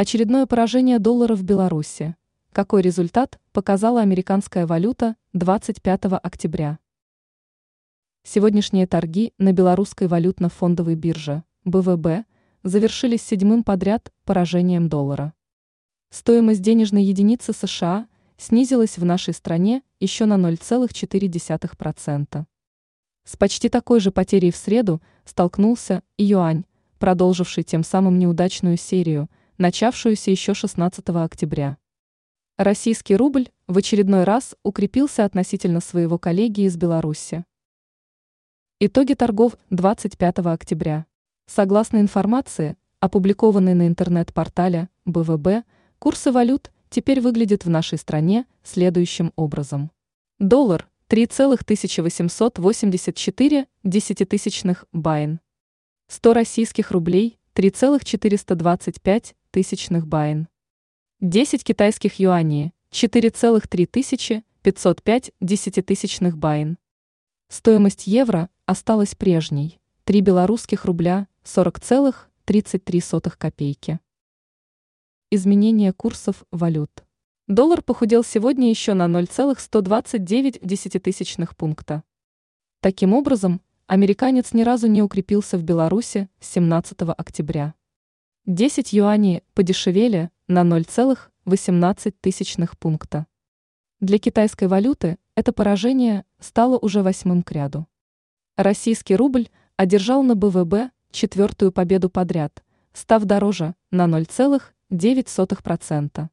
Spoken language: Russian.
Очередное поражение доллара в Беларуси. Какой результат показала американская валюта 25 октября? Сегодняшние торги на белорусской валютно-фондовой бирже БВБ завершились седьмым подряд поражением доллара. Стоимость денежной единицы США снизилась в нашей стране еще на 0,4%. С почти такой же потерей в среду столкнулся и юань, продолживший тем самым неудачную серию, начавшуюся еще 16 октября. Российский рубль в очередной раз укрепился относительно своего коллеги из Беларуси. Итоги торгов 25 октября. Согласно информации, опубликованной на интернет-портале БВБ, курсы валют теперь выглядят в нашей стране следующим образом. Доллар 3,1884 десятитысячных байн. 100 российских рублей 3,425 тысячных BYN. 10 китайских юаней 4,3 тысячи 505 десятитысячных BYN. Стоимость евро осталась прежней. 3 белорусских рубля 40,33 копейки. Изменение курсов валют. Доллар похудел сегодня еще на 0,129 десятитысячных пункта. Таким образом, американец ни разу не укрепился в Беларуси с 17 октября. 10 юаней подешевели на 0,18 тысячных пункта. Для китайской валюты это поражение стало уже восьмым к ряду. Российский рубль одержал на БВБ четвертую победу подряд, став дороже на 0,9%.